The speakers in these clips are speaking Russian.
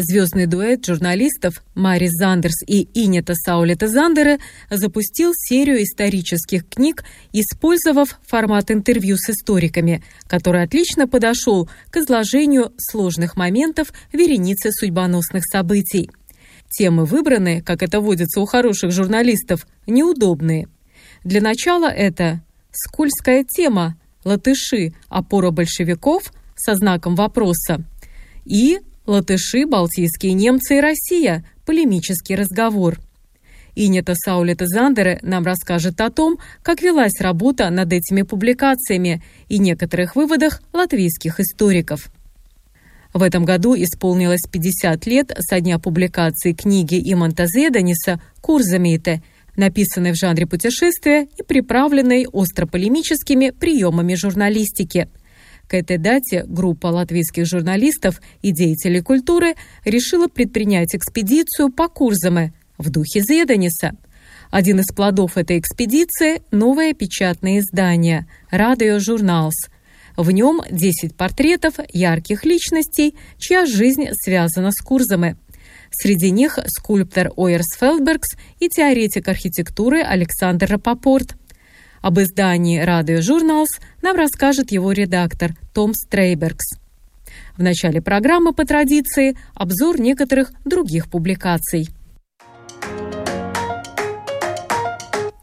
Звездный дуэт журналистов Марис Зандерс и Инета Саулета Зандера запустил серию исторических книг, использовав формат интервью с историками, который отлично подошел к изложению сложных моментов вереницы судьбоносных событий. Темы выбраны, как это водится у хороших журналистов, неудобные – для начала это скользкая тема «Латыши. Опора большевиков» со знаком вопроса и «Латыши, балтийские немцы и Россия. Полемический разговор». Инета Саулета Зандере нам расскажет о том, как велась работа над этими публикациями и некоторых выводах латвийских историков. В этом году исполнилось 50 лет со дня публикации книги Иманта Зеданиса «Курзамейте», написанной в жанре путешествия и приправленной остро-полемическими приемами журналистики. К этой дате группа латвийских журналистов и деятелей культуры решила предпринять экспедицию по Курзаме в духе Зеданиса. Один из плодов этой экспедиции – новое печатное издание «Радио Журналс». В нем 10 портретов ярких личностей, чья жизнь связана с Курзаме – Среди них скульптор Ойерс Фелдбергс и теоретик архитектуры Александр Рапопорт. Об издании «Радио Журналс» нам расскажет его редактор Том Стрейбергс. В начале программы, по традиции, обзор некоторых других публикаций.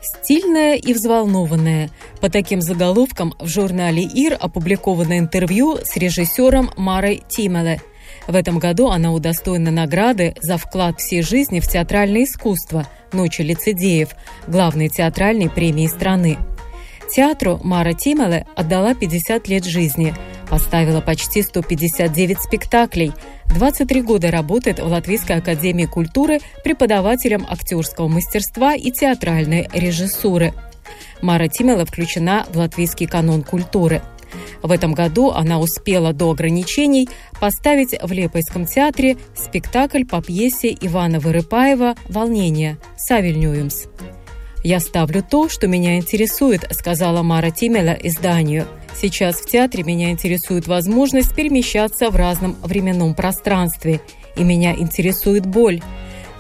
Стильная и взволнованная. По таким заголовкам в журнале «Ир» опубликовано интервью с режиссером Марой Тимеле – в этом году она удостоена награды за вклад всей жизни в театральное искусство «Ночи лицедеев», главной театральной премии страны. Театру Мара Тимеле отдала 50 лет жизни, поставила почти 159 спектаклей, 23 года работает в Латвийской академии культуры преподавателем актерского мастерства и театральной режиссуры. Мара Тимела включена в латвийский канон культуры – в этом году она успела до ограничений поставить в Лепойском театре спектакль по пьесе Ивана Вырыпаева «Волнение» Савель Ньюимс. «Я ставлю то, что меня интересует», — сказала Мара Тимела изданию. «Сейчас в театре меня интересует возможность перемещаться в разном временном пространстве, и меня интересует боль.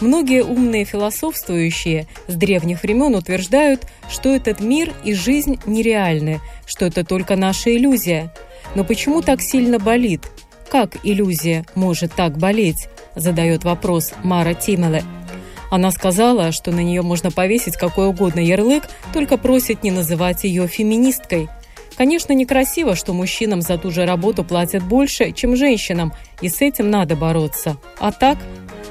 Многие умные философствующие с древних времен утверждают, что этот мир и жизнь нереальны, что это только наша иллюзия. Но почему так сильно болит? Как иллюзия может так болеть? Задает вопрос Мара Тимеле. Она сказала, что на нее можно повесить какой угодно ярлык, только просит не называть ее феминисткой. Конечно, некрасиво, что мужчинам за ту же работу платят больше, чем женщинам, и с этим надо бороться. А так,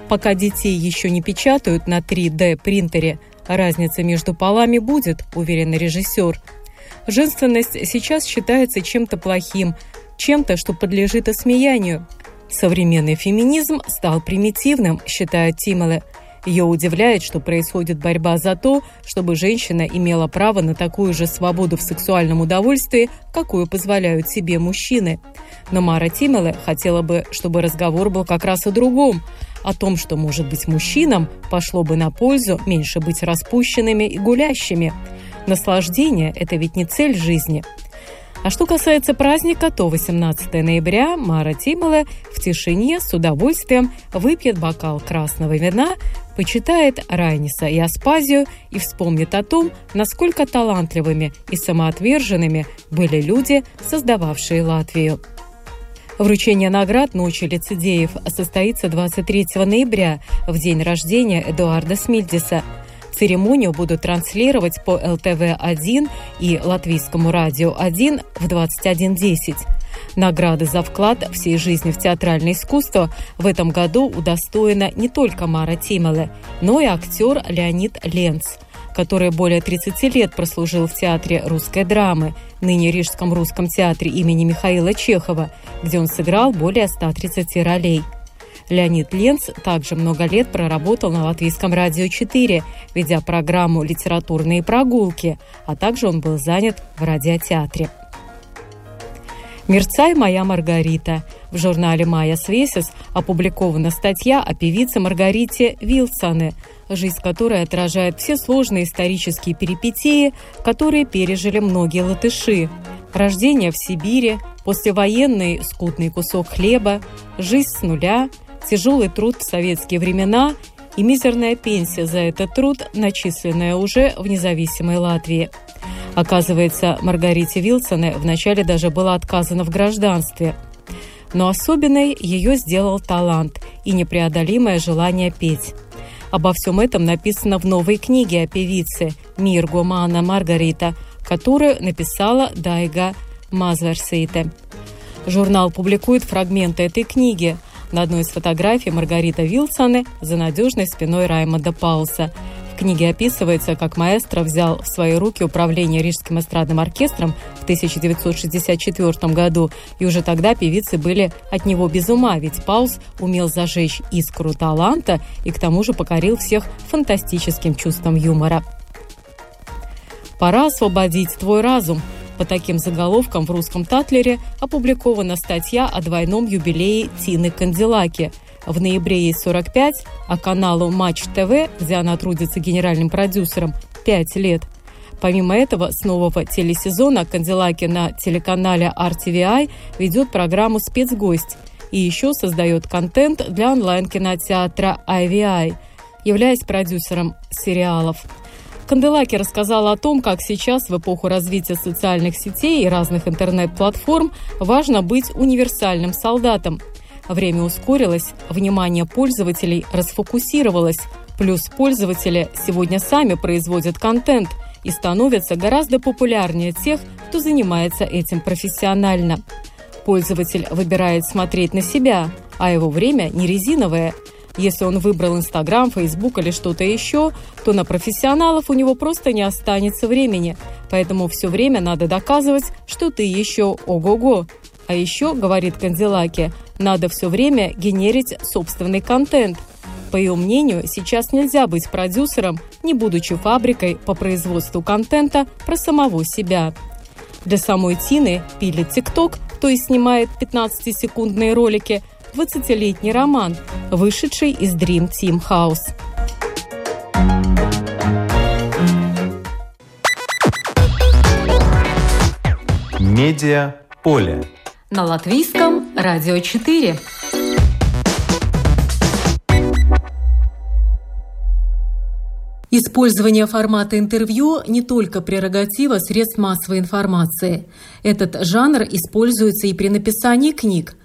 Пока детей еще не печатают на 3D-принтере, разница между полами будет, уверен режиссер. Женственность сейчас считается чем-то плохим, чем-то, что подлежит осмеянию. Современный феминизм стал примитивным, считает Тимоле. Ее удивляет, что происходит борьба за то, чтобы женщина имела право на такую же свободу в сексуальном удовольствии, какую позволяют себе мужчины. Но Мара Тимеле хотела бы, чтобы разговор был как раз о другом – о том, что, может быть, мужчинам пошло бы на пользу меньше быть распущенными и гулящими. Наслаждение – это ведь не цель жизни. А что касается праздника, то 18 ноября Мара Тимоле в тишине с удовольствием выпьет бокал красного вина, почитает Райниса и Аспазию и вспомнит о том, насколько талантливыми и самоотверженными были люди, создававшие Латвию. Вручение наград «Ночи лицедеев» состоится 23 ноября, в день рождения Эдуарда Смильдиса. Церемонию будут транслировать по ЛТВ-1 и Латвийскому радио 1 в 21.10. Награды за вклад всей жизни в театральное искусство в этом году удостоена не только Мара Тимеле, но и актер Леонид Ленц – который более 30 лет прослужил в Театре русской драмы, ныне Рижском русском театре имени Михаила Чехова, где он сыграл более 130 ролей. Леонид Ленц также много лет проработал на Латвийском радио 4, ведя программу «Литературные прогулки», а также он был занят в радиотеатре. «Мерцай, моя Маргарита». В журнале «Майя Свесис» опубликована статья о певице Маргарите Вилсоне, жизнь которой отражает все сложные исторические перипетии, которые пережили многие латыши. Рождение в Сибири, послевоенный скудный кусок хлеба, жизнь с нуля, тяжелый труд в советские времена и мизерная пенсия за этот труд, начисленная уже в независимой Латвии – Оказывается, Маргарите Вилсоне вначале даже было отказано в гражданстве. Но особенной ее сделал талант и непреодолимое желание петь. Обо всем этом написано в новой книге о певице «Мир Гумана Маргарита», которую написала Дайга Мазверсейте. Журнал публикует фрагменты этой книги. На одной из фотографий Маргарита Вилсоне за надежной спиной Раймонда Пауса – в книге описывается, как маэстро взял в свои руки управление Рижским эстрадным оркестром в 1964 году, и уже тогда певицы были от него без ума, ведь Паус умел зажечь искру таланта и к тому же покорил всех фантастическим чувством юмора. «Пора освободить твой разум», по таким заголовкам в русском Татлере опубликована статья о двойном юбилее Тины Кандилаки – в ноябре ей 45, а каналу Матч ТВ, где она трудится генеральным продюсером, 5 лет. Помимо этого, с нового телесезона Канделаки на телеканале RTVI ведет программу «Спецгость» и еще создает контент для онлайн-кинотеатра IVI, являясь продюсером сериалов. Канделаки рассказала о том, как сейчас, в эпоху развития социальных сетей и разных интернет-платформ, важно быть универсальным солдатом – Время ускорилось, внимание пользователей расфокусировалось, плюс пользователи сегодня сами производят контент и становятся гораздо популярнее тех, кто занимается этим профессионально. Пользователь выбирает смотреть на себя, а его время не резиновое. Если он выбрал Инстаграм, Фейсбук или что-то еще, то на профессионалов у него просто не останется времени. Поэтому все время надо доказывать, что ты еще ого-го. А еще, говорит Канзелаки, надо все время генерить собственный контент. По ее мнению, сейчас нельзя быть продюсером, не будучи фабрикой по производству контента про самого себя. Для самой Тины пилит ТикТок, то есть снимает 15-секундные ролики, 20-летний роман, вышедший из Dream Team House. Медиа поле на латвийском радио 4. Использование формата интервью не только прерогатива средств массовой информации. Этот жанр используется и при написании книг.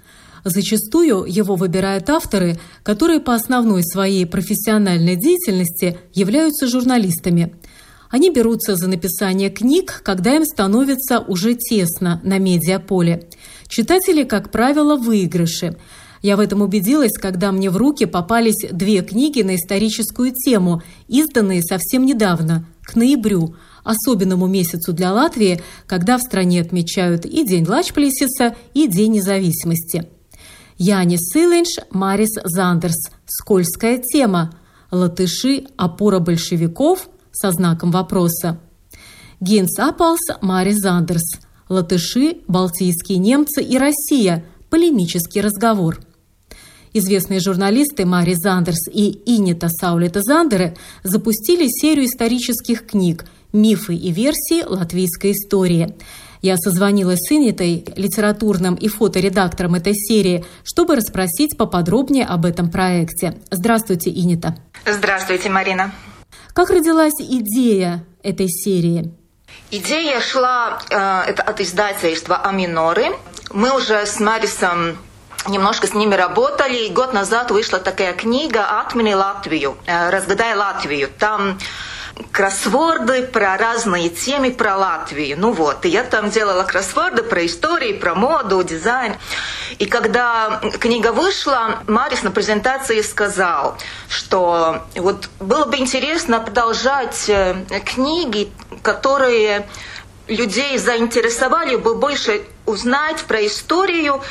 Зачастую его выбирают авторы, которые по основной своей профессиональной деятельности являются журналистами – они берутся за написание книг, когда им становится уже тесно на медиаполе. Читатели, как правило, выигрыши. Я в этом убедилась, когда мне в руки попались две книги на историческую тему, изданные совсем недавно, к ноябрю, особенному месяцу для Латвии, когда в стране отмечают и День Лачплесиса, и День независимости. Янис Сыленш, Марис Зандерс. Скользкая тема. Латыши – опора большевиков – со знаком вопроса. Гинс Апалс, Мари Зандерс. Латыши, балтийские немцы и Россия. Полемический разговор. Известные журналисты Мари Зандерс и Инита Саулета Зандеры запустили серию исторических книг «Мифы и версии латвийской истории». Я созвонилась с Инитой, литературным и фоторедактором этой серии, чтобы расспросить поподробнее об этом проекте. Здравствуйте, Инита. Здравствуйте, Марина. Как родилась идея этой серии? Идея шла э, это от издательства Аминоры. Мы уже с Марисом немножко с ними работали. И год назад вышла такая книга «Отмени Латвию», э, «Разгадай Латвию». Там кроссворды про разные темы про Латвию. Ну вот, и я там делала кроссворды про историю, про моду, дизайн. И когда книга вышла, Марис на презентации сказал, что вот было бы интересно продолжать э, книги, которые людей заинтересовали бы больше узнать про историю.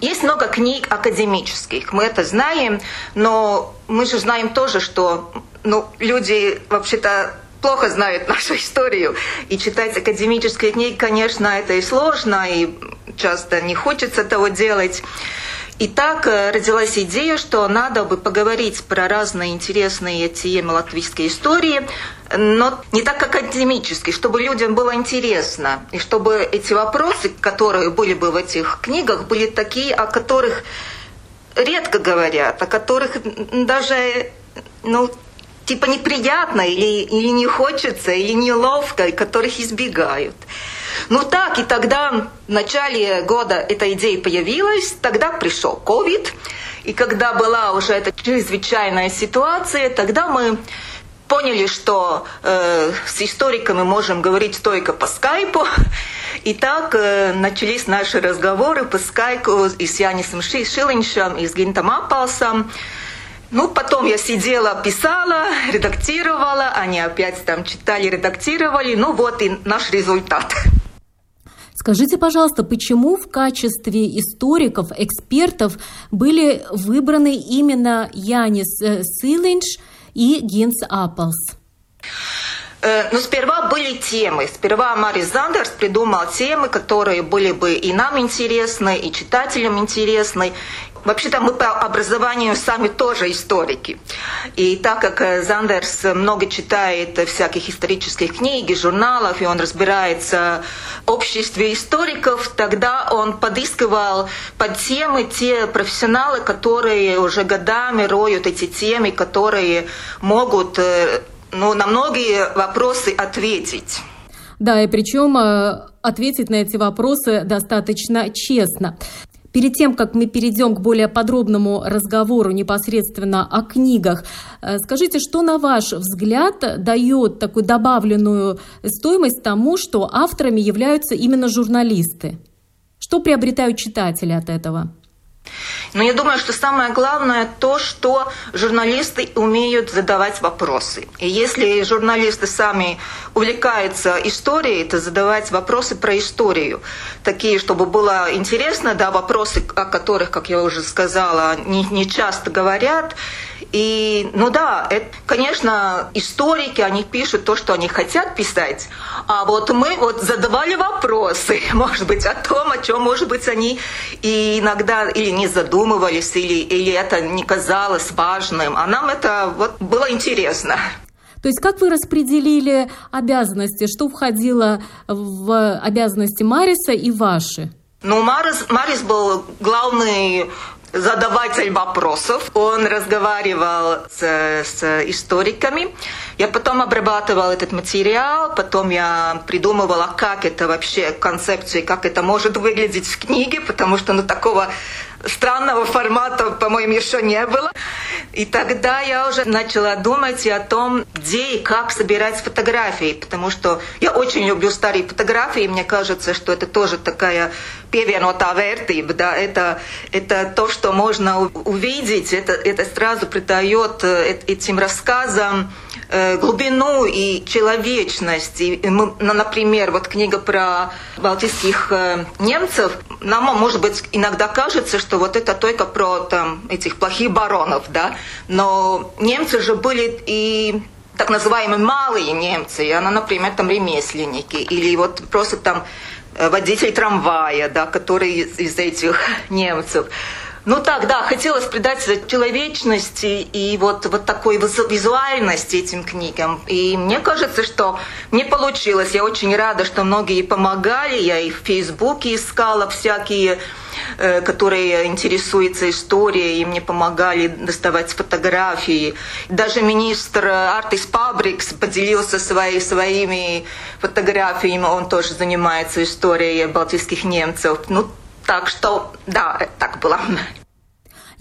Есть много книг академических, мы это знаем, но мы же знаем тоже, что ну, люди вообще-то плохо знают нашу историю. И читать академические книги, конечно, это и сложно, и часто не хочется того делать. И так э, родилась идея, что надо бы поговорить про разные интересные темы латвийской истории, но не так академически, чтобы людям было интересно, и чтобы эти вопросы, которые были бы в этих книгах, были такие, о которых редко говорят, о которых даже ну, типа неприятно или, или не хочется, или неловко, которых избегают. Ну так, и тогда в начале года эта идея появилась, тогда пришел ковид, и когда была уже эта чрезвычайная ситуация, тогда мы поняли, что э, с историками можем говорить только по скайпу. И так э, начались наши разговоры по скайпу и с Янисом Шилиншем, и с Гинтом Апалсом. Ну, потом я сидела, писала, редактировала, они опять там читали, редактировали. Ну, вот и наш результат. Скажите, пожалуйста, почему в качестве историков, экспертов были выбраны именно Янис э, Силинч и Гинс Апплс? Э, ну, сперва были темы. Сперва Мари Зандерс придумал темы, которые были бы и нам интересны, и читателям интересны. Вообще-то мы по образованию сами тоже историки. И так как э, Зандерс много читает всяких исторических книг и журналов, и он разбирается в обществе историков, тогда он подыскивал под темы те профессионалы, которые уже годами роют эти темы, которые могут э, ну, на многие вопросы ответить. Да, и причем э, ответить на эти вопросы достаточно честно. Перед тем, как мы перейдем к более подробному разговору непосредственно о книгах, э, скажите, что, на ваш взгляд, дает такую добавленную стоимость тому, что авторами являются именно журналисты? Что приобретают читатели от этого? Но я думаю, что самое главное то, что журналисты умеют задавать вопросы. И если журналисты сами увлекаются историей, то задавать вопросы про историю. Такие, чтобы было интересно, да, вопросы, о которых, как я уже сказала, не, не часто говорят. И, ну да, это, конечно, историки, они пишут то, что они хотят писать, а вот мы вот задавали вопросы, может быть, о том, о чем, может быть, они и иногда или не задумывались, или, или это не казалось важным, а нам это вот было интересно. То есть как вы распределили обязанности, что входило в обязанности Мариса и ваши? Ну, Марис, Марис был главный задаватель вопросов. Он разговаривал с, с историками. Я потом обрабатывала этот материал, потом я придумывала, как это вообще, концепции, как это может выглядеть в книге, потому что ну, такого странного формата, по-моему, еще не было. И тогда я уже начала думать о том, где и как собирать фотографии, потому что я очень люблю старые фотографии, и мне кажется, что это тоже такая певенотā vērtība, да, это, это то, что можно увидеть, это, это сразу придает э, этим рассказам глубину и человечность. И мы, например, вот книга про балтийских э, немцев, нам, может быть, иногда кажется, что вот это только про там, этих плохих баронов, да, но немцы же были и так называемые малые немцы, и она, например, там ремесленники, или вот просто там э, водитель трамвая, да, который из, из этих немцев. Ну так, да, хотелось придать человечности и вот, вот такой визуальности этим книгам. И мне кажется, что не получилось. Я очень рада, что многие помогали. Я и в Фейсбуке искала всякие э, которые интересуются историей, и мне помогали доставать фотографии. Даже министр Артис Пабрикс поделился своей, своими фотографиями, он тоже занимается историей балтийских немцев. Ну, так что, да, так было.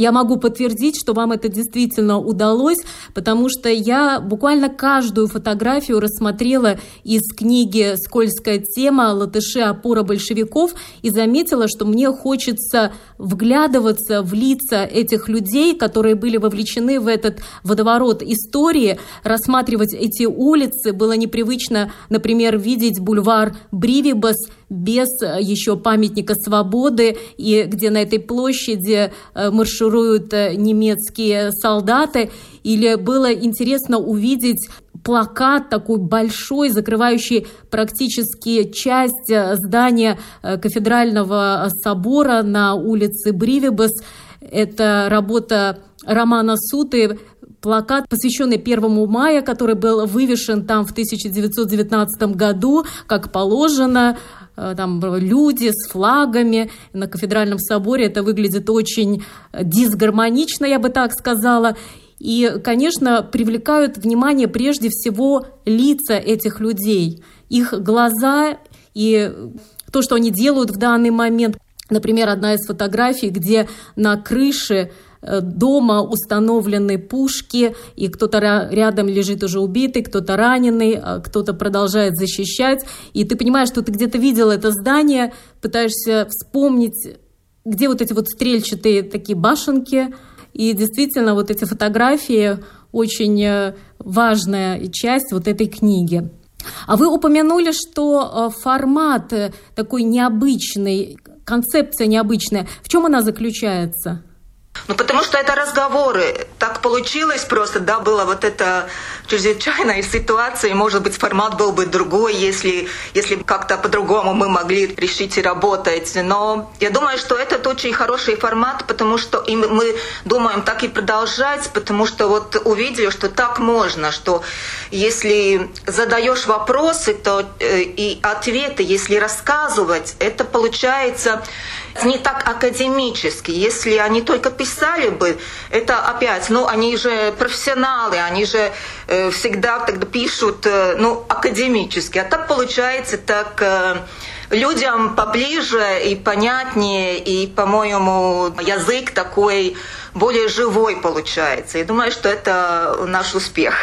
Я могу подтвердить, что вам это действительно удалось, потому что я буквально каждую фотографию рассмотрела из книги «Скользкая тема. Латыши. Опора большевиков» и заметила, что мне хочется вглядываться в лица этих людей, которые были вовлечены в этот водоворот истории, рассматривать эти улицы. Было непривычно, например, видеть бульвар Бривибас без еще памятника свободы, и где на этой площади э, маршируют э, немецкие солдаты. Или было интересно увидеть плакат такой большой, закрывающий практически часть э, здания кафедрального собора на улице Бривибас. Это работа Романа Суты, плакат, посвященный первому мая, который был вывешен там в 1919 году, как положено. Э, там люди с флагами на кафедральном соборе. Это выглядит очень дисгармонично, я бы так сказала. И, конечно, привлекают внимание прежде всего лица этих людей, их глаза и то, что они делают в данный момент. Например, одна из фотографий, где на крыше Э, дома установлены пушки, и кто-то рядом лежит уже убитый, кто-то раненый, а кто-то продолжает защищать. И ты понимаешь, что ты где-то видел это здание, пытаешься вспомнить, где вот эти вот стрельчатые такие башенки. И действительно, вот эти фотографии очень э, важная часть вот этой книги. А вы упомянули, что э, формат такой необычный, концепция необычная. В чем она заключается? Ну, потому что это разговоры. Так получилось просто, да, была вот эта чрезвычайная ситуация, и, может быть, формат был бы другой, если, если как-то по-другому мы могли решить и работать. Но я думаю, что этот очень хороший формат, потому что и мы думаем так и продолжать, потому что вот увидели, что так можно, что если задаешь вопросы, то э, и ответы, если рассказывать, это получается не так академически. Если они только писали бы, это опять, ну, они же профессионалы, они же э, всегда тогда пишут, э, ну, академически. А так получается так... Э, людям поближе и понятнее, и, по-моему, язык такой более живой получается. Я думаю, что это наш успех.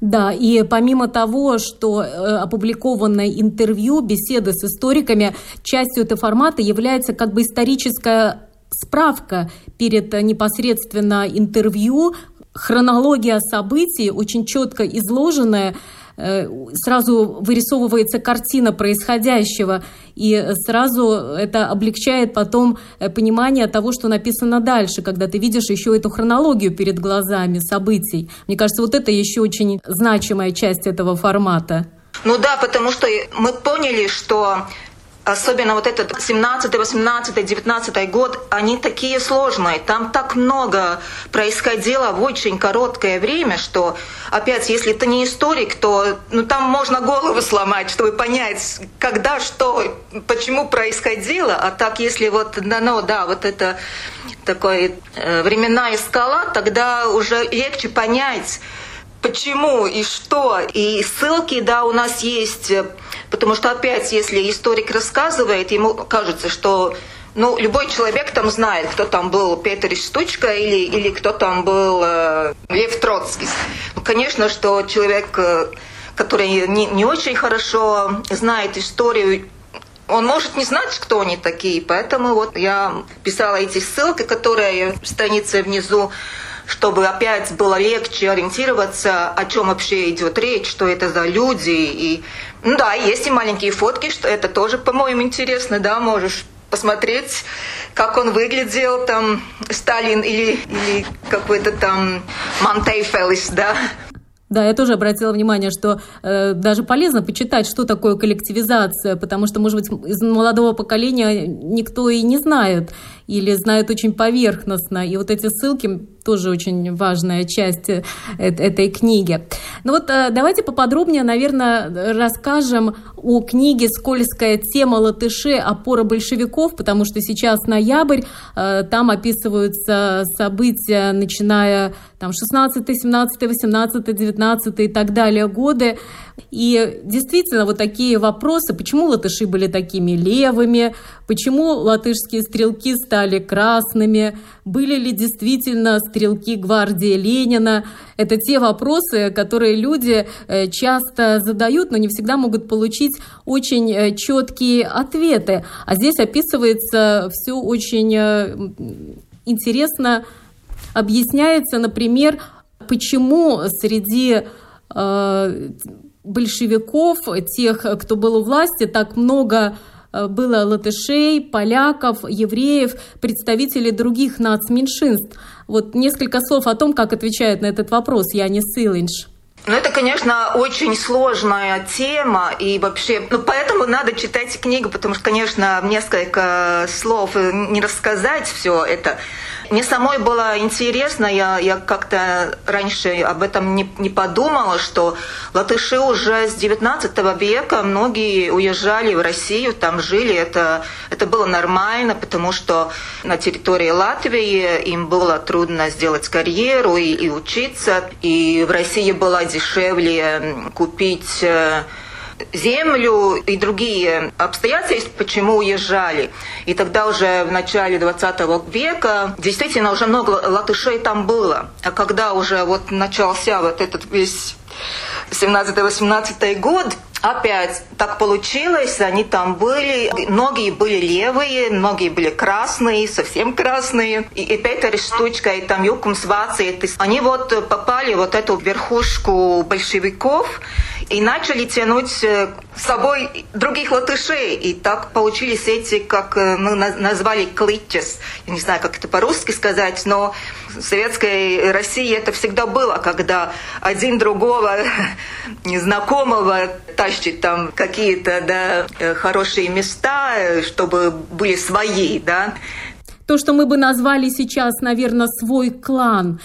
Да, и помимо того, что э, опубликованное интервью, беседы с историками, частью этого формата является как бы историческая справка перед э, непосредственно интервью, хронология событий, очень четко изложенная, сразу вырисовывается картина происходящего, и сразу это облегчает потом э, понимание того, что написано дальше, когда ты видишь еще эту хронологию перед глазами событий. Мне кажется, вот это еще очень значимая часть этого формата. Ну да, потому что мы поняли, что особенно вот этот 17, 18, 19 год, они такие сложные. Там так много происходило в очень короткое время, что, опять, если ты не историк, то ну, там можно голову сломать, чтобы понять, когда, что, почему происходило. А так, если вот дано, да, вот это такой э, временная скала, тогда уже легче понять, почему и что. И ссылки, да, у нас есть, потому что опять, если историк рассказывает, ему кажется, что ну, любой человек там знает, кто там был Петр Штучка или, или кто там был э, Лев Троцкий. Ну, конечно, что человек, э, который не, не очень хорошо знает историю, он может не знать, кто они такие, поэтому вот я писала эти ссылки, которые в странице внизу чтобы опять было легче ориентироваться, о чем вообще идет речь, что это за люди. И, ну да, есть и маленькие фотки, что это тоже, по-моему, интересно, да, можешь посмотреть, как он выглядел, там, Сталин или, или какой-то там Монтейфелис, да, да, я тоже обратила внимание, что э, даже полезно почитать, что такое коллективизация, потому что, может быть, из молодого поколения никто и не знает или знают очень поверхностно. И вот эти ссылки тоже очень важная часть э, этой книги. Ну вот э, давайте поподробнее, наверное, расскажем о книге «Скользкая тема латыши. Опора большевиков», потому что сейчас ноябрь, э, там описываются события, начиная там 16, 17, 18, 19 и так далее годы. И действительно, вот такие вопросы, почему латыши были такими левыми, почему латышские стрелки стали стали красными, были ли действительно стрелки гвардии Ленина. Это те вопросы, которые люди э, часто задают, но не всегда могут получить очень э, четкие ответы. А здесь описывается все очень э, интересно, объясняется, например, почему среди большевиков, тех, кто был у власти, так много было латышей, поляков, евреев, представителей других нацменьшинств. Вот несколько слов о том, как отвечает на этот вопрос Янис Илинш. Ну, это, конечно, очень сложная тема, и вообще, ну, поэтому надо читать книгу, потому что, конечно, несколько слов не рассказать все это. Мне самой было интересно, я, я как-то раньше об этом не, не подумала, что латыши уже с 19 века многие уезжали в Россию, там жили, это, это было нормально, потому что на территории Латвии им было трудно сделать карьеру и, и учиться, и в России было дешевле купить э, землю и другие обстоятельства, почему уезжали. И тогда уже в начале 20 века действительно уже много латышей там было. А когда уже вот начался вот этот весь 17-18 год, Опять так получилось, они там были, многие были левые, многие были красные, совсем красные. И, и Петер Штучка, и там Юкумс Ваци, они вот попали вот эту верхушку большевиков и начали тянуть э, с собой других латышей. И так получились эти, как э, мы назвали, клитчес. Я не знаю, как это по-русски сказать, но в советской России это всегда было, когда один другого незнакомого тащит там какие-то да, э, хорошие места, чтобы были свои, да. То, что мы бы назвали сейчас, наверное, свой клан.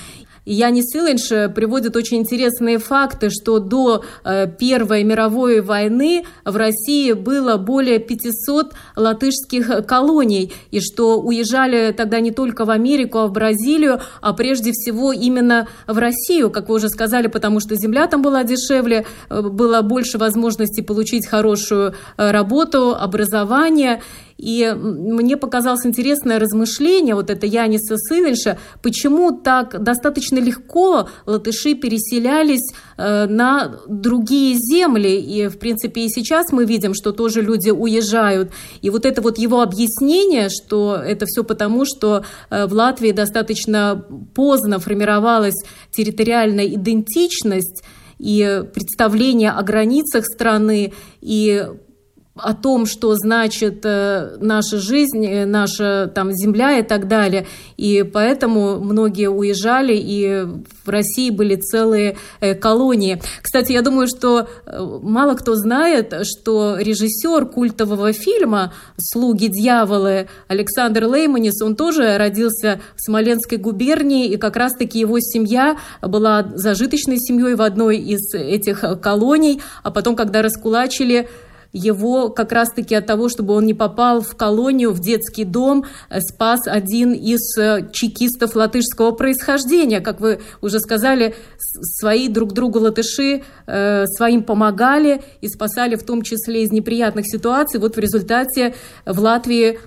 Янис Илинш э, приводит очень интересные факты, что до э, Первой мировой войны в России было более 500 латышских колоний, и что уезжали тогда не только в Америку, а в Бразилию, а прежде всего именно в Россию, как вы уже сказали, потому что земля там была дешевле, э, было больше возможностей получить хорошую работу, образование. И мне показалось интересное размышление, вот это Яниса Сылинша, почему так достаточно легко латыши переселялись э, на другие земли. И, в принципе, и сейчас мы видим, что тоже люди уезжают. И вот это вот его объяснение, что это все потому, что э, в Латвии достаточно поздно формировалась территориальная идентичность, и представление о границах страны, и о том, что значит э, наша жизнь, э, наша там земля и так далее. И поэтому многие уезжали, и в России были целые э, колонии. Кстати, я думаю, что мало кто знает, что режиссер культового фильма «Слуги дьяволы» Александр Лейманис, он тоже родился в Смоленской губернии, и как раз-таки его семья была зажиточной семьей в одной из этих колоний, а потом, когда раскулачили его как раз-таки от того, чтобы он не попал в колонию, в детский дом, э, спас один из э, чекистов латышского происхождения. Как вы уже сказали, свои друг другу латыши э, своим помогали и спасали в том числе из неприятных ситуаций. Вот в результате в Латвии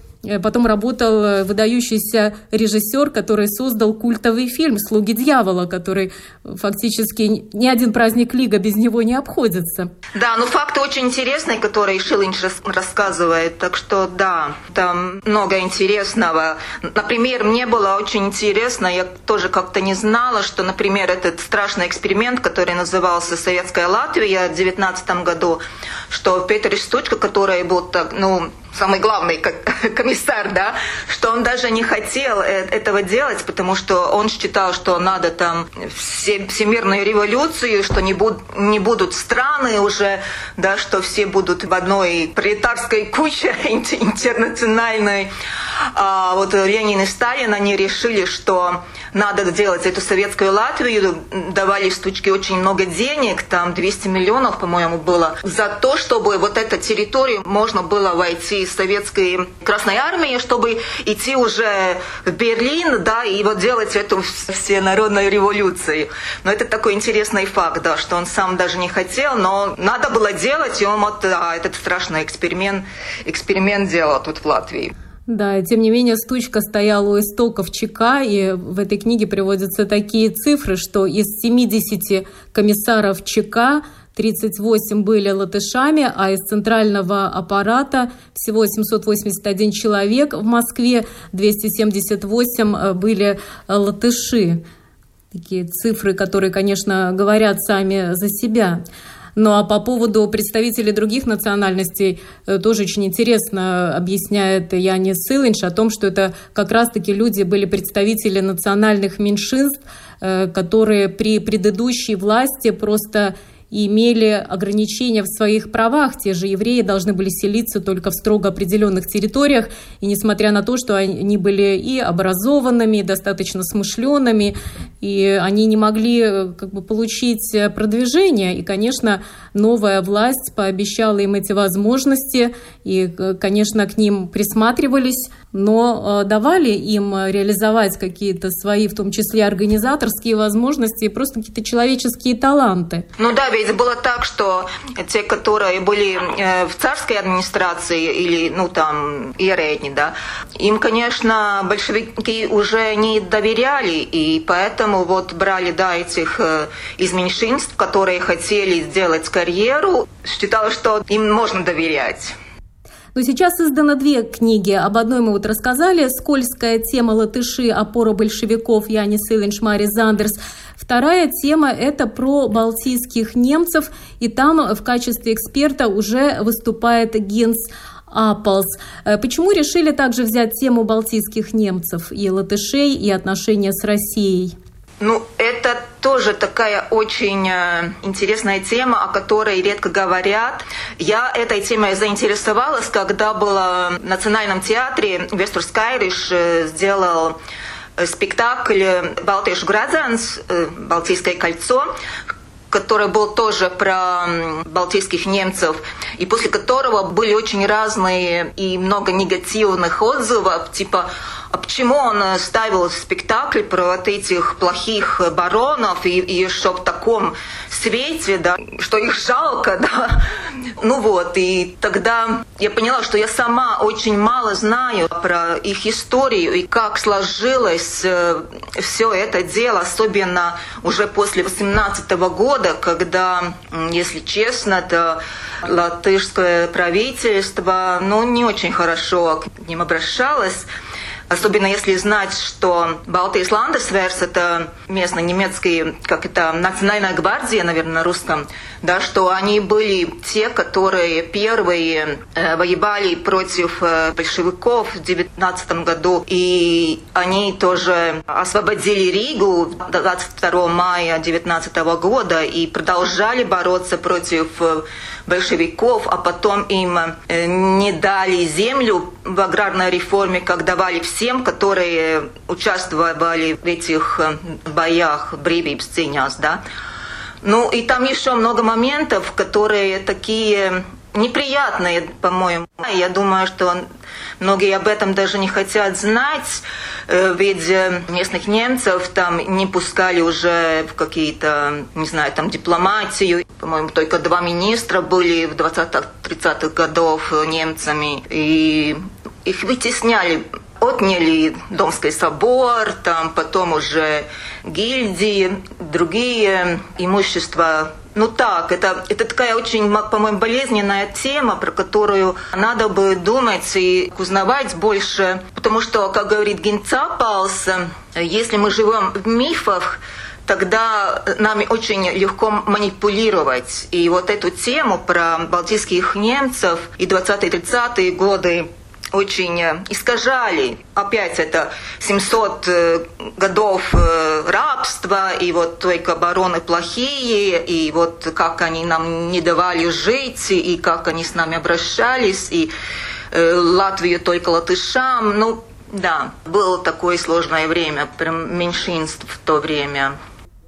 потом работал э, выдающийся режиссер, который создал культовый фильм «Слуги дьявола», который фактически ни один праздник Лига без него не обходится. Да, ну факты очень интересные, которые Шилинч рассказывает. Так что да, там много интересного. Например, мне было очень интересно, я тоже как-то не знала, что, например, этот страшный эксперимент, который назывался «Советская Латвия» в 19 году, что Петр Штучка, который был так, ну, самый главный комиссар, да, что он даже не хотел э, этого делать, потому что он считал, что надо там всемирную революцию, что не, буд, не будут страны уже, да, что все будут в одной пролетарской куче интернациональной. А вот Ленин и Сталин, они решили, что надо сделать эту советскую Латвию, давали стучки очень много денег, там 200 миллионов, по-моему, было, за то, чтобы вот эту территорию можно было войти из советской Красной Армии, чтобы идти уже в Берлин, да, и вот делать эту всенародную революцию. Но это такой интересный факт, да, что он сам даже не хотел, но надо было делать, и он вот а, этот страшный эксперимент, эксперимент делал тут в Латвии. Да, тем не менее, стучка стояла у истоков ЧК, и в этой книге приводятся такие цифры, что из 70 комиссаров ЧК 38 были латышами, а из центрального аппарата всего 781 человек в Москве, 278 э, были э, латыши. Такие цифры, которые, конечно, говорят сами за себя. Ну а по поводу представителей других национальностей э, тоже очень интересно объясняет Янис Сылынч о том, что это как раз-таки люди были представители национальных меньшинств, которые при предыдущей власти просто имели ограничения в своих правах. Те же евреи должны были селиться только в строго определенных территориях, и несмотря на то, что они были и образованными, и достаточно смышленными, и они не могли как бы, получить продвижение. И, конечно, новая власть пообещала им эти возможности, и, э, конечно, к ним присматривались, но э, давали им реализовать какие-то свои, в том числе организаторские возможности, и просто какие-то человеческие таланты. Ну да, ведь ведь было так, что те, которые были э, в царской администрации или, ну, там, иеретни, да, им, конечно, большевики уже не доверяли, и поэтому вот брали, да, этих э, из меньшинств, которые хотели сделать карьеру, считала, что им можно доверять. Но сейчас издано две книги. Об одной мы вот рассказали. «Скользкая тема латыши. Опора большевиков» Янис Ильинч Мари Зандерс. Вторая тема – это про балтийских немцев, и там в качестве эксперта уже выступает Генс Аполс. Э, почему решили также взять тему балтийских немцев и латышей, и отношения с Россией? Ну, это тоже такая очень э, интересная тема, о которой редко говорят. Я этой темой заинтересовалась, когда была в Национальном театре Вестурс Кайриш э, сделал спектакль «Балтийш Градзанс», э, «Балтийское кольцо», который был тоже про балтийских немцев, и после которого были очень разные и много негативных отзывов, типа почему он ставил спектакль про вот этих плохих баронов и, и что в таком свете, да, что их жалко, да. Ну вот, и тогда я поняла, что я сама очень мало знаю про их историю и как сложилось э, все это дело, особенно уже после 18 года, когда, если честно, то латышское правительство, ну, не очень хорошо к ним обращалось. Особенно если знать, что Балтийс Ландесверс – это местно немецкие, как это, национальная гвардия, наверное, на русском, да, что они были те, которые первые э, воевали против э, большевиков в 19 году, и они тоже освободили Ригу 22 мая 19 года и продолжали бороться против э, большевиков, а потом им не дали землю в аграрной реформе, как давали всем, которые участвовали в этих боях, брибибс да. Ну и там еще много моментов, которые такие неприятные, по-моему. Я думаю, что многие об этом даже не хотят знать, э, ведь э, местных немцев там не пускали уже в какие-то, не знаю, там дипломатию. По-моему, только два министра были в 20-30-х годов немцами, и их вытесняли отняли Домский собор, там потом уже гильдии, другие имущества ну так, это, это такая очень, по-моему, болезненная тема, про которую надо бы думать и узнавать больше. Потому что, как говорит Гинцапалс, если мы живем в мифах, тогда нами очень легко манипулировать. И вот эту тему про балтийских немцев и 20-30-е годы очень э, искажали. Опять это 700 э, годов э, рабства, и вот только бароны плохие, и вот как они нам не давали жить, и как они с нами обращались, и Латвию только латышам. Ну, да, было такое сложное время, прям меньшинств в то время.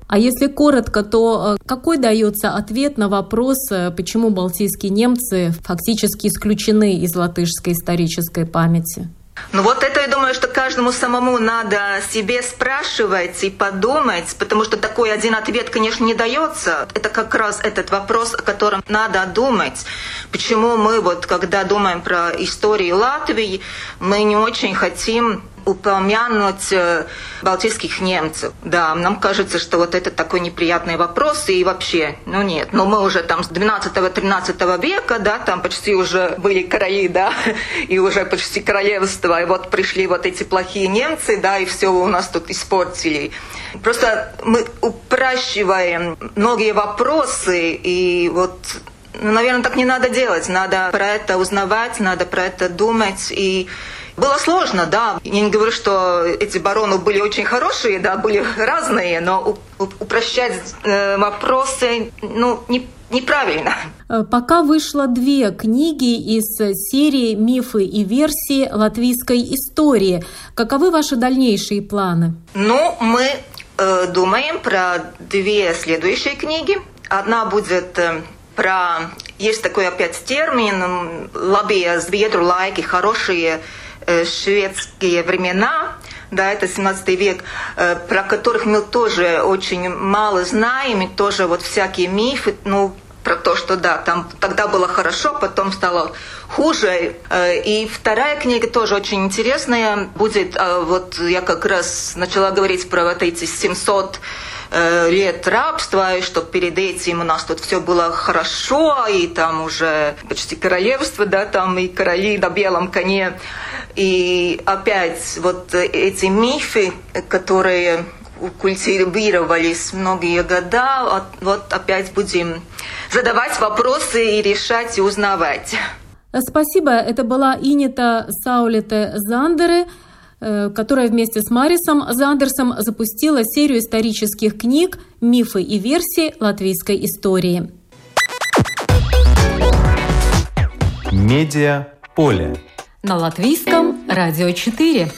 А если коротко, то э, какой дается ответ на вопрос, э, почему балтийские немцы фактически исключены из латышской исторической памяти? Ну вот это, я думаю, что каждому самому надо себе спрашивать и подумать, потому что такой один ответ, конечно, не дается. Это как раз этот вопрос, о котором надо думать. Почему мы вот, когда думаем про историю Латвии, мы не очень хотим упомянуть э, балтийских немцев. Да, нам кажется, что вот это такой неприятный вопрос, и вообще, ну нет, но мы уже там с 12-13 века, да, там почти уже были короли, да, и уже почти королевство, и вот пришли вот эти плохие немцы, да, и все у нас тут испортили. Просто мы упрощиваем многие вопросы, и вот ну, наверное, так не надо делать. Надо про это узнавать, надо про это думать. И было сложно, да. Я не говорю, что эти бароны были очень хорошие, да, были разные, но упрощать э, вопросы, ну, не, неправильно. Э, пока вышло две книги из серии «Мифы и версии латвийской истории». Каковы ваши дальнейшие планы? Ну, мы э, думаем про две следующие книги. Одна будет э, про... Есть такой опять термин «лабия зведру лайки», хорошие шведские времена, да, это 17 век, э, про которых мы тоже очень мало знаем, и тоже вот всякие мифы, ну, про то, что да, там тогда было хорошо, потом стало хуже. Э, и вторая книга тоже очень интересная будет. Вот я как раз начала говорить про вот эти 700 лет рабства, и что перед этим у нас тут все было хорошо, и там уже почти королевство, да, там и короли на белом коне. И опять вот эти мифы, которые культивировались многие года, вот опять будем задавать вопросы и решать и узнавать. Спасибо. Это была Инита Саулете Зандере, э, которая вместе с Марисом Зандерсом запустила серию исторических книг «Мифы и версии латвийской истории». Медиа поле на латвийском радио 4.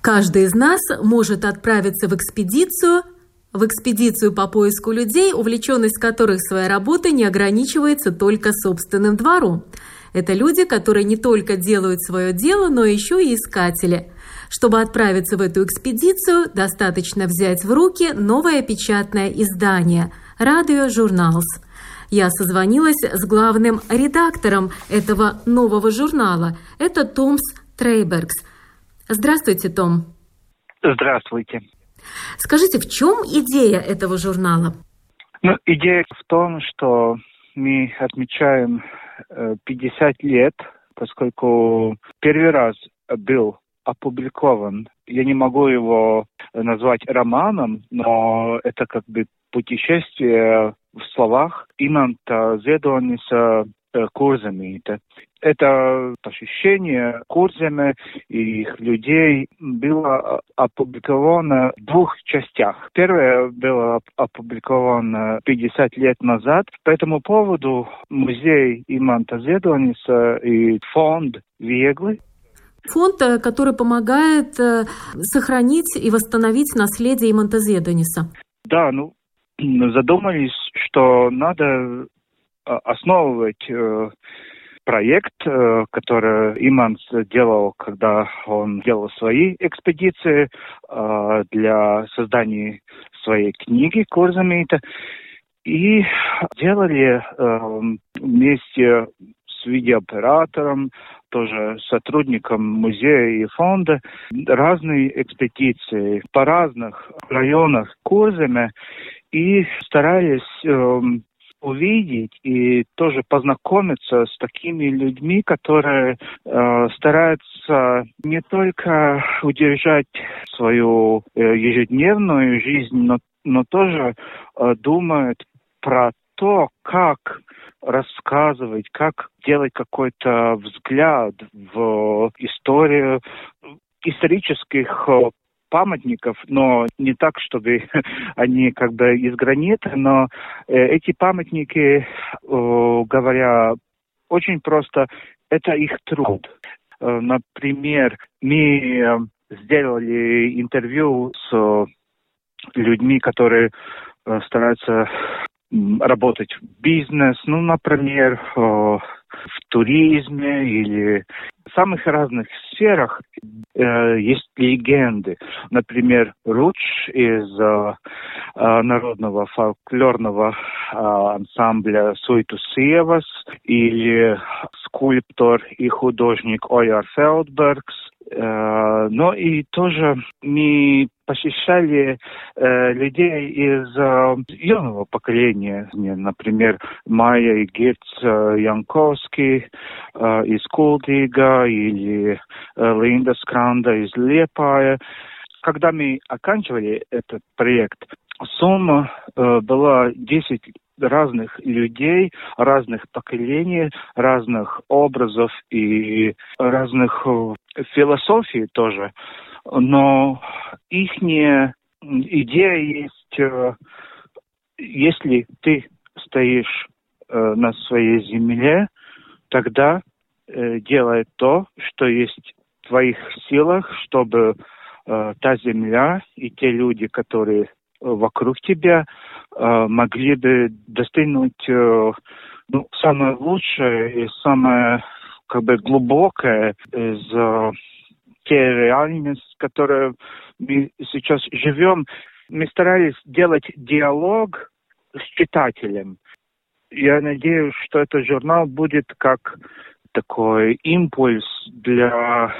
Каждый из нас может отправиться в экспедицию, в экспедицию по поиску людей, увлеченность которых своей работой не ограничивается только собственным двором. Это люди, которые не только делают свое дело, но еще и искатели. Чтобы отправиться в эту экспедицию, достаточно взять в руки новое печатное издание – «Радио Журналс». Я созвонилась с главным редактором этого нового журнала. Это Томс Трейбергс. Здравствуйте, Том. Здравствуйте. Скажите, в чем идея этого журнала? Ну, идея в том, что мы отмечаем 50 э, лет, поскольку первый раз был опубликован. Я не могу его назвать романом, но это как бы путешествие в словах Иманта Зедониса э, Курзамита. Это ощущение Курземе и их людей было опубликовано в двух частях. Первое было опубликовано 50 лет назад. По этому поводу музей Иманта Зедониса и фонд Веглы Фонд, э, который помогает э, сохранить и восстановить наследие Иманта Зедониса. Да, ну, задумались, что надо а, основывать э, проект, э, который Иманс делал, когда он делал свои экспедиции э, для создания своей книги Корзамейта. И делали вместе с видеооператором, тоже сотрудником музея и фонда, разные экспедиции по разных районах Курземе и старались э, увидеть и тоже познакомиться с такими людьми, которые э, стараются не только удержать свою э, ежедневную жизнь, но, но тоже э, думают про то, как рассказывать, как делать какой-то взгляд в историю исторических э, памятников, но не так, чтобы они как бы из гранита, но э, эти памятники, э, говоря очень просто, это их труд. Э, например, мы сделали интервью с людьми, которые стараются работать в бизнес, ну, например, в туризме или в самых разных сферах э, есть легенды. Например, Руч из э, э народного фольклорного э, ансамбля Суйтусиевас или скульптор и художник Ойар Фелдбергс. Э, но и тоже мы посещали э, людей из э, юного поколения, например, Майя и Гирц э, Янковский э, из Кулдига или э, Линда Скранда из Лепая. Когда мы оканчивали этот проект, сумма э, была 10 разных людей, разных поколений, разных образов и разных э, философий тоже. Но их идея есть, э, если ты стоишь э, на своей земле, тогда делай то, что есть в твоих силах, чтобы та земля и те люди, которые вокруг тебя, могли бы достигнуть ну, самое лучшее и самое как бы глубокое из те реальность, в которой мы сейчас живем, мы старались делать диалог с читателем. Я надеюсь, что этот журнал будет как такой импульс для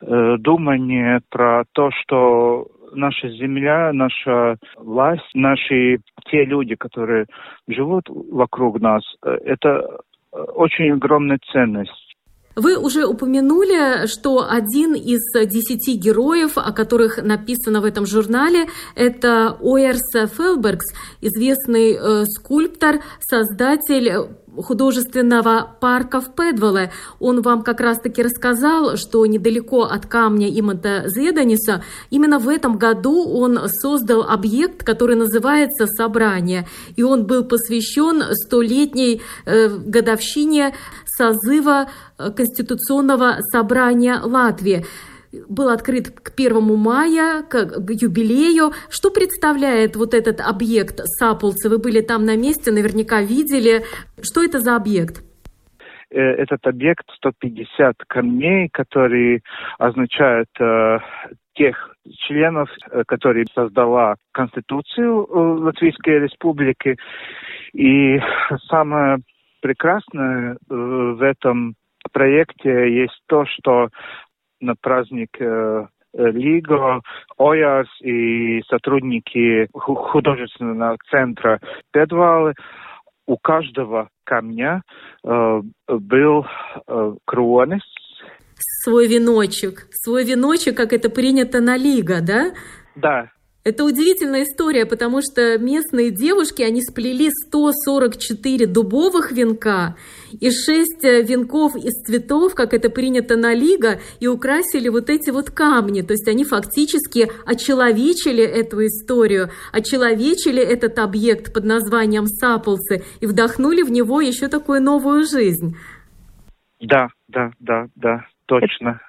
э, думания про то, что наша земля, наша власть, наши те люди, которые живут вокруг нас, э, это очень огромная ценность. Вы уже упомянули, что один из десяти героев, о которых написано в этом журнале, это Оерс Фелбергс, известный э, скульптор, создатель художественного парка в Педвеле. Он вам как раз-таки рассказал, что недалеко от камня Иманта Зеданиса именно в этом году он создал объект, который называется «Собрание». И он был посвящен столетней э, годовщине созыва э, Конституционного собрания Латвии был открыт к 1 мая, к юбилею. Что представляет вот этот объект Сапулцы? Вы были там на месте, наверняка видели. Что это за объект? Э, этот объект 150 камней, которые означают э, тех членов, э, которые создала Конституцию э, Латвийской Республики. И самое прекрасное в этом проекте есть то, что на праздник э, Лиго, ОЯС и сотрудники художественного центра Педвалы у каждого камня э, был э, кронис. Свой веночек. Свой веночек, как это принято на Лига, да? Да, это удивительная история, потому что местные девушки, они сплели 144 дубовых венка и 6 э, венков из цветов, как это принято на Лига, и украсили вот эти вот камни. То есть они фактически очеловечили эту историю, очеловечили этот объект под названием Саполсы и вдохнули в него еще такую новую жизнь. Да, да, да, да, точно.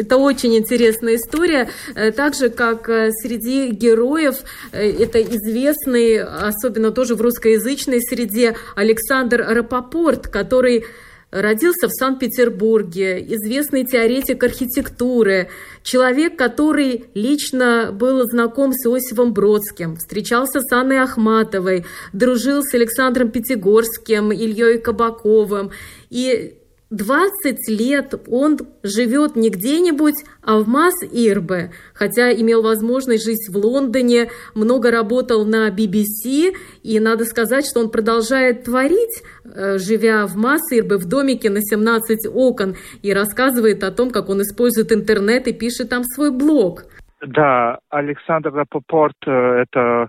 Это очень интересная история, э, так же, как э, среди героев, э, это известный, особенно тоже в русскоязычной среде, Александр Рапопорт, который родился в Санкт-Петербурге, известный теоретик архитектуры, человек, который лично был знаком с Иосифом Бродским, встречался с Анной Ахматовой, дружил с Александром Пятигорским, Ильей Кабаковым. И 20 лет он живет не где-нибудь, а в Масс-Ирбе, хотя имел возможность жить в Лондоне, много работал на BBC, и надо сказать, что он продолжает творить, э, живя в Масс-Ирбе, в домике на 17 окон, и рассказывает о том, как он использует интернет и пишет там свой блог. Да, Александр Рапопорт э, – это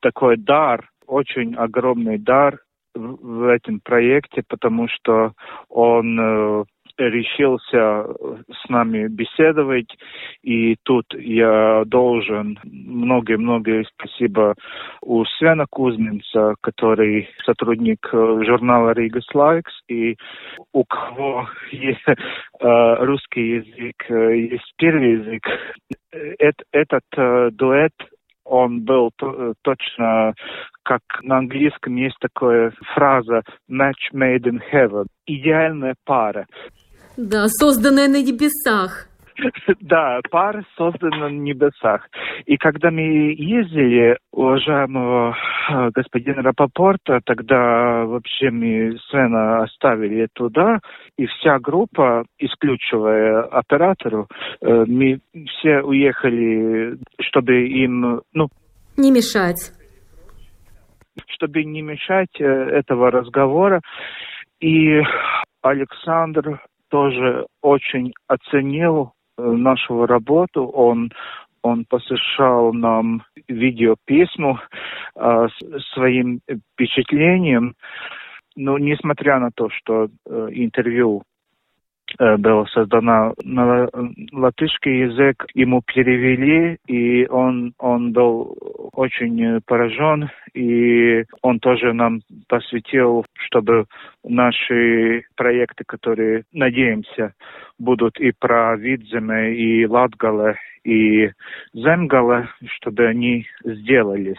такой дар, очень огромный дар в этом проекте, потому что он э, решился с нами беседовать, и тут я должен многое-многое спасибо у Свена Кузьминца, который сотрудник э, журнала Рига Слайкс, и у кого есть э, русский язык, есть первый язык. Этот дуэт он был точно, как на английском есть такая фраза «match made in heaven» – идеальная пара. Да, созданная на небесах. Да, пара создана на небесах. И когда мы ездили уважаемого э, господина Рапопорта, тогда вообще мы Свена оставили туда, и вся группа, исключивая оператору, э, мы все уехали, чтобы им, ну... Не мешать. Чтобы не мешать э, этого разговора. И Александр тоже очень оценил нашу работу. Он он посещал нам видеописьму э, своим впечатлением. Но несмотря на то, что э, интервью Э, было создано на латышский язык, ему перевели, и он, он был очень поражен, и он тоже нам посвятил, чтобы наши проекты, которые, надеемся, будут и про Видземе, и Латгале, и Земгале, чтобы они сделались.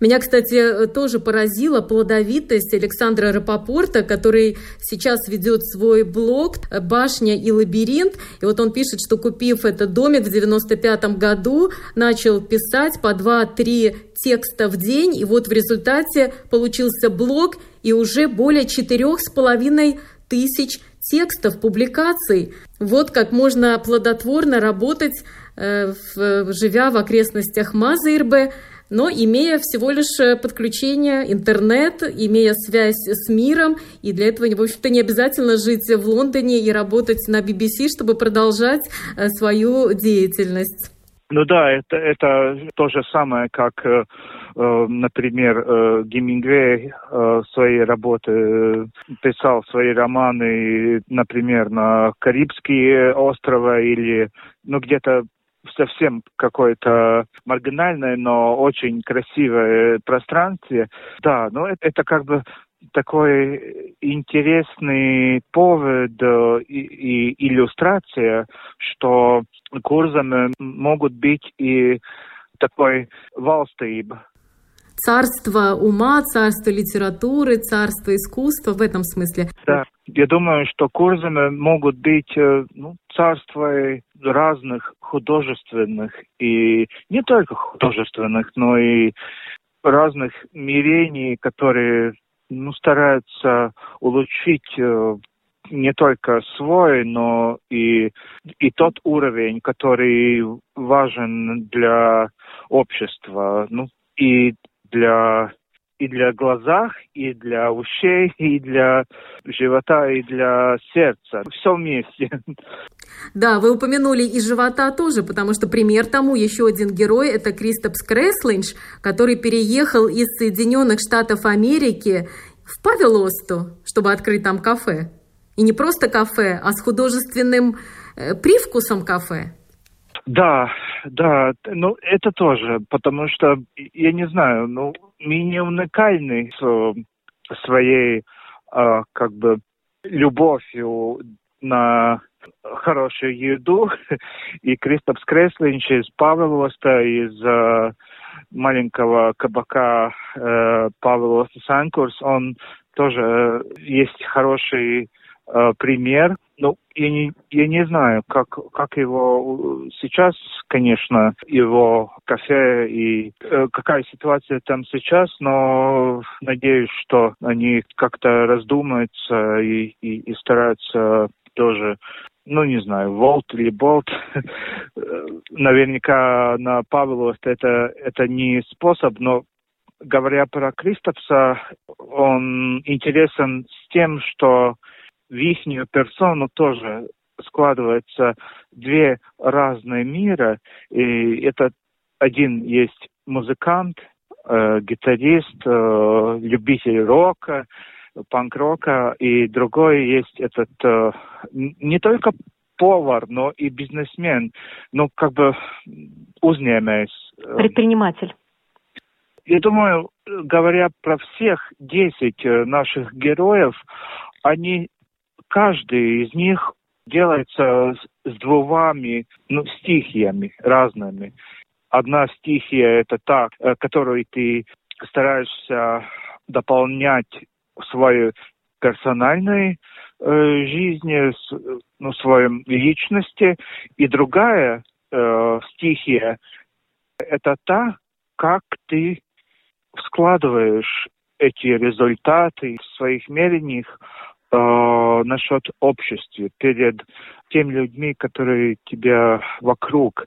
Меня, кстати, тоже поразила плодовитость Александра Рапопорта, который сейчас ведет свой блог «Башня и лабиринт». И вот он пишет, что купив этот домик в 95 году, начал писать по 2-3 текста в день. И вот в результате получился блог и уже более четырех с половиной тысяч текстов, публикаций. Вот как можно плодотворно работать, э, живя в окрестностях Мазырбе, но имея всего лишь э, подключение интернет, имея связь с миром, и для этого, в общем-то, не обязательно жить в Лондоне и работать на BBC, чтобы продолжать э, свою деятельность. Ну да, это, это то же самое, как, э, например, Гемингвей свои работы писал свои романы, например, на Карибские острова или ну, где-то совсем какое-то маргинальное, но очень красивое пространство. Да, но это, это как бы такой интересный повод и, и иллюстрация, что курсами могут быть и такой valstība, царство ума, царство литературы, царство искусства в этом смысле. Да, я думаю, что курсами могут быть э, ну, царства разных художественных и не только художественных, но и разных мирений, которые ну, стараются улучшить э, не только свой, но и, и тот уровень, который важен для общества. Ну, и для и для глазах, и для ушей, и для живота, и для сердца. Все вместе. Да, вы упомянули и живота тоже, потому что пример тому еще один герой – это Кристопс Креслинч, который переехал из Соединенных Штатов Америки в Павелосту, чтобы открыть там кафе. И не просто кафе, а с художественным э, привкусом кафе. Да, да, ну это тоже, потому что, я не знаю, ну, мы не уникальны с своей, э, как бы, любовью на хорошую еду. И Кристоф Скреслинч из Павелоста, из э, маленького кабака э, Павелоста Санкурс, он тоже э, есть хороший э, пример. Ну, я не, я не знаю, как, как его сейчас, конечно, его кафе и э, какая ситуация там сейчас, но надеюсь, что они как-то раздумаются и, и, и стараются тоже ну, не знаю, Волт или Болт, наверняка на Павловост это, это не способ, но говоря про Кристофса, он интересен с тем, что в ихнюю персону тоже складываются две разные мира. И это один есть музыкант, э, гитарист, э, любитель рока, панк-рока, и другой есть этот э, не только повар, но и бизнесмен, ну, как бы узнемец. Э. Предприниматель. Я думаю, говоря про всех десять э, наших героев, они каждый из них делается с, двумя ну, стихиями разными. одна стихия – это та, э, которую ты стараешься дополнять свою персональной э, жизни, с, ну, своей личности, и другая э, стихия – это та, как ты складываешь эти результаты в своих мерениях э, насчет общества перед теми людьми, которые тебя вокруг.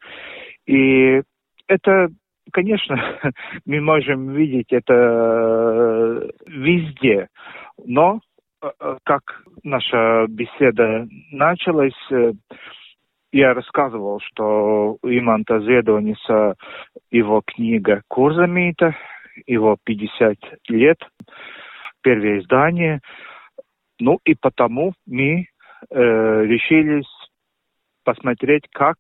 И это, конечно, мы можем видеть это э, везде, но э, э, как наша беседа началась, я рассказывал, что Иманта Зедониса, его книга Курзамита, его 50 лет, первое издание. Ну и потому мы э, решились посмотреть, как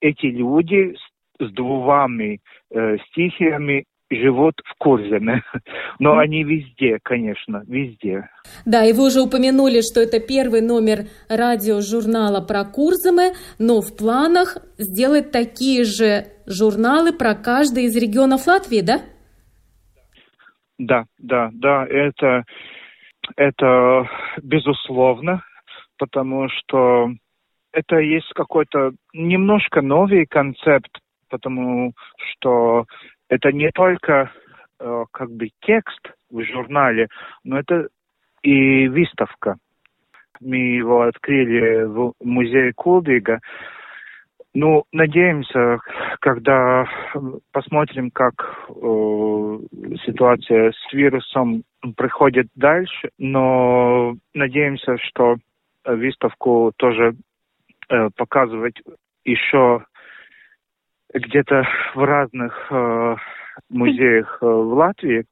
эти люди с, с двумя э, стихиями живут в Курземе. Но mm. они везде, конечно, везде. Да, и вы уже упомянули, что это первый номер радиожурнала про Курземе, но в планах сделать такие же журналы про каждый из регионов Латвии, да? Да, да, да, это, это безусловно, потому что это есть какой-то немножко новый концепт, потому что это не только э, как бы текст в журнале, но это и выставка. Мы его открыли в музее Кулдига. Ну, надеемся, когда посмотрим, как э, ситуация с вирусом проходит дальше, но надеемся, что выставку тоже э, показывать еще где-то в разных э, музеях э, в Латвии.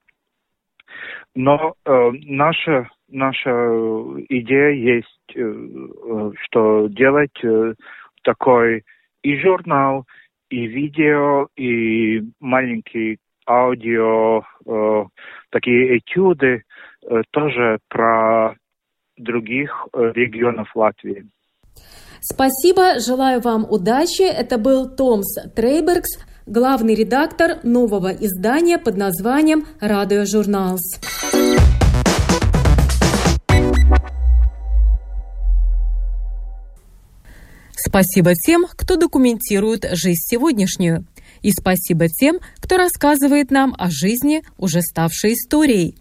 Но э, наша наша идея есть, э, э что делать э, такой и журнал, и видео, и маленький аудио, э, такие этюды э, тоже про других э, регионов Латвии. Спасибо, желаю вам удачи. Это был Томс Трейбергс, главный редактор нового издания под названием «Радио Журналс». Спасибо тем, кто документирует жизнь сегодняшнюю. И спасибо тем, кто рассказывает нам о жизни, уже ставшей историей.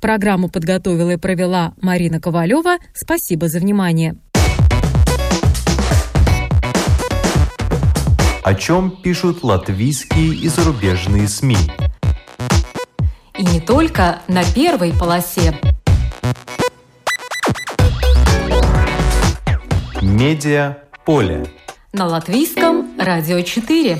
Программу подготовила и провела Марина Ковалева. Спасибо за внимание. О чем пишут латвийские и зарубежные СМИ? И не только на первой полосе. Медиа поле. На латвийском радио 4.